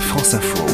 France Info.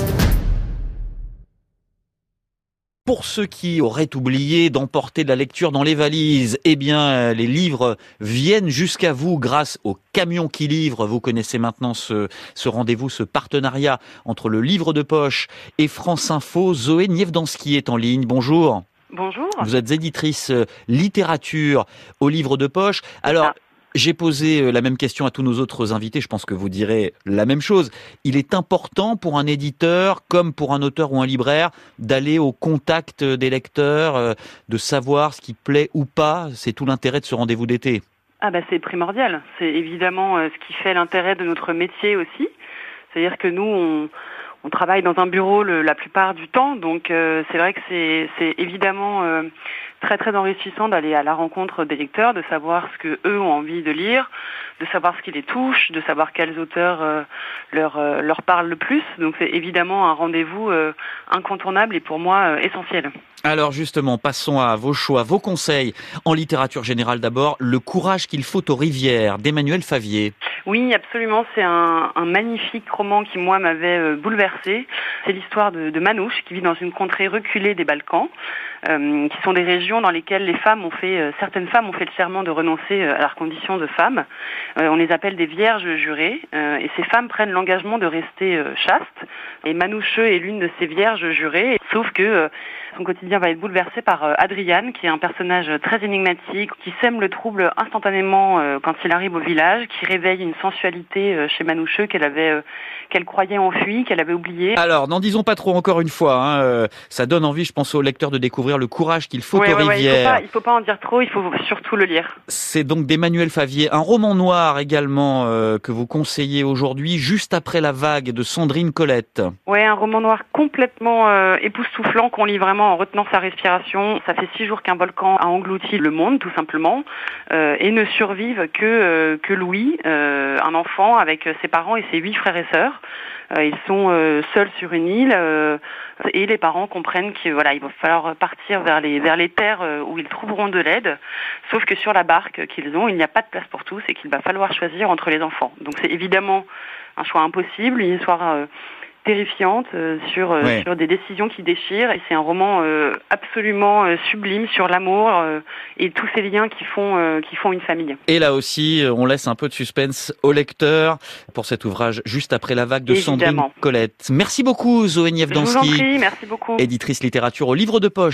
Pour ceux qui auraient oublié d'emporter de la lecture dans les valises, eh bien, les livres viennent jusqu'à vous grâce au camion qui livre. Vous connaissez maintenant ce, ce rendez-vous, ce partenariat entre le livre de poche et France Info. Zoé Nievdanski est en ligne. Bonjour. Bonjour. Vous êtes éditrice littérature au livre de poche. Alors, j'ai posé euh, la même question à tous nos autres invités, je pense que vous direz la même chose. Il est important pour un éditeur, comme pour un auteur ou un libraire, d'aller au contact des lecteurs, euh, de savoir ce qui plaît ou pas. C'est tout l'intérêt de ce rendez-vous d'été. Ah bah c'est primordial. C'est évidemment ce qui fait l'intérêt de notre métier aussi. C'est-à-dire que nous, on, travaille dans un bureau la plupart du temps, donc euh, c'est vrai que c'est évidemment euh, très très enrichissant d'aller à la rencontre des lecteurs, de savoir ce que eux ont envie de lire, de savoir ce qui les touche, de savoir quels auteurs euh, leur leur parlent le plus. Donc c'est évidemment un rendez-vous incontournable et pour moi essentiel. Alors justement, passons à vos choix, vos conseils en littérature générale d'abord. Le courage qu'il faut aux rivières d'Emmanuel Favier. Oui, absolument. C'est un, un, magnifique roman qui, moi, m'avait euh, bouleversé. C'est l'histoire de, de, Manouche, qui vit dans une contrée reculée des Balkans, euh, qui sont des régions dans lesquelles les femmes ont fait, euh, certaines femmes ont fait le serment de renoncer euh, à leur condition de femme. Euh, on les appelle des vierges jurées, et ces femmes prennent l'engagement de rester chastes. Et Manouche est l'une de ces vierges jurées, sauf que son quotidien va être bouleversé par Adriane, qui est un personnage très énigmatique, qui sème le trouble instantanément quand il arrive au village, qui réveille une sensualité euh, chez Manoucheux qu'elle avait, euh, qu'elle croyait enfuie, qu'elle avait oubliée. Alors, n'en disons pas trop encore une fois. Hein, euh, ça donne envie, je pense, aux lecteurs de découvrir le courage qu'il faut ouais, aux ouais, rivières. il, ne faut pas, faut pas en dire trop, il faut surtout le lire. C'est donc d'Emmanuel Favier, un roman noir également euh, que vous conseillez aujourd'hui, juste après la vague de Sandrine Colette. Ouais, un roman noir complètement euh, époustouflant qu'on lit vraiment en retenant sa respiration. Ça fait six jours qu'un volcan a englouti le monde, tout simplement, euh, et ne survivent que que Louis. Euh, euh, un enfant avec ses parents et ses huit frères et sœurs. Euh, ils sont euh, seuls sur une île et les parents comprennent qu'il voilà, il va falloir partir vers les vers les terres où ils trouveront de l'aide. Sauf que sur la barque qu'ils ont, il n'y a pas de place pour tous et qu'il va falloir choisir entre les enfants. Donc c'est évidemment un choix impossible, une histoire terrifiante euh, sur euh, Ouais. sur des décisions qui déchirent et c'est un roman euh, absolument euh, sublime sur l'amour euh, et tous ces liens qui font euh, qui font une famille. Et là aussi, on laisse un peu de suspense au lecteur pour cet ouvrage juste après la vague de Sandrine Évidemment. Colette. Merci beaucoup Zoé Nievdanski, éditrice littérature au livre de poche.